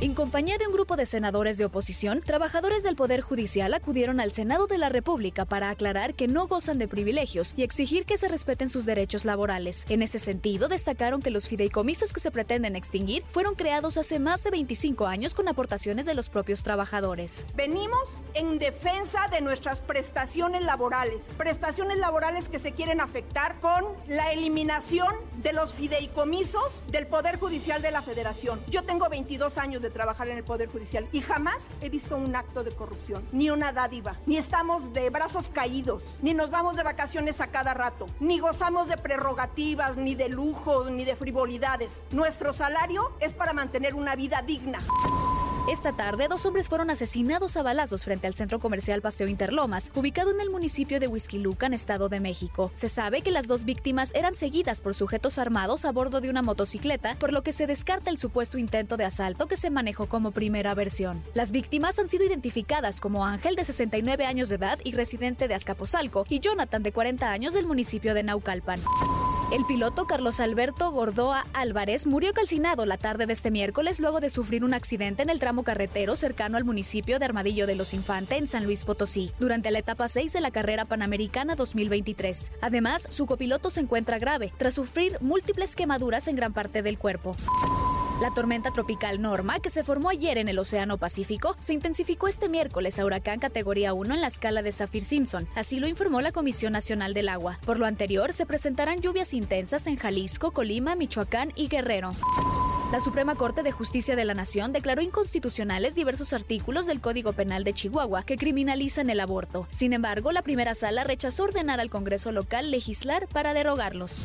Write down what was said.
En compañía de un grupo de senadores de oposición, trabajadores del Poder Judicial acudieron al Senado de la República para aclarar que no gozan de privilegios y exigir que se respeten sus derechos laborales. En ese sentido, destacaron que los fideicomisos que se pretenden extinguir fueron creados hace más de 25 años con aportaciones de los propios trabajadores. Venimos en defensa de nuestras prestaciones laborales, prestaciones laborales que se quieren afectar con la eliminación de los fideicomisos del Poder Judicial de la Federación. Yo tengo 22 años de trabajar en el Poder Judicial y jamás he visto un acto de corrupción, ni una dádiva, ni estamos de brazos caídos, ni nos vamos de vacaciones a cada rato, ni gozamos de prerrogativas, ni de lujos, ni de frivolidades. Nuestro salario es para mantener una vida digna. Esta tarde, dos hombres fueron asesinados a balazos frente al centro comercial Paseo Interlomas, ubicado en el municipio de Huizquilucan, Estado de México. Se sabe que las dos víctimas eran seguidas por sujetos armados a bordo de una motocicleta, por lo que se descarta el supuesto intento de asalto que se manejó como primera versión. Las víctimas han sido identificadas como Ángel, de 69 años de edad y residente de Azcapotzalco, y Jonathan, de 40 años, del municipio de Naucalpan. El piloto Carlos Alberto Gordoa Álvarez murió calcinado la tarde de este miércoles luego de sufrir un accidente en el tramo carretero cercano al municipio de Armadillo de los Infante en San Luis Potosí, durante la etapa 6 de la carrera panamericana 2023. Además, su copiloto se encuentra grave tras sufrir múltiples quemaduras en gran parte del cuerpo. La tormenta tropical Norma, que se formó ayer en el Océano Pacífico, se intensificó este miércoles a huracán categoría 1 en la escala de Saffir-Simpson, así lo informó la Comisión Nacional del Agua. Por lo anterior, se presentarán lluvias intensas en Jalisco, Colima, Michoacán y Guerrero. La Suprema Corte de Justicia de la Nación declaró inconstitucionales diversos artículos del Código Penal de Chihuahua que criminalizan el aborto. Sin embargo, la primera sala rechazó ordenar al Congreso local legislar para derogarlos.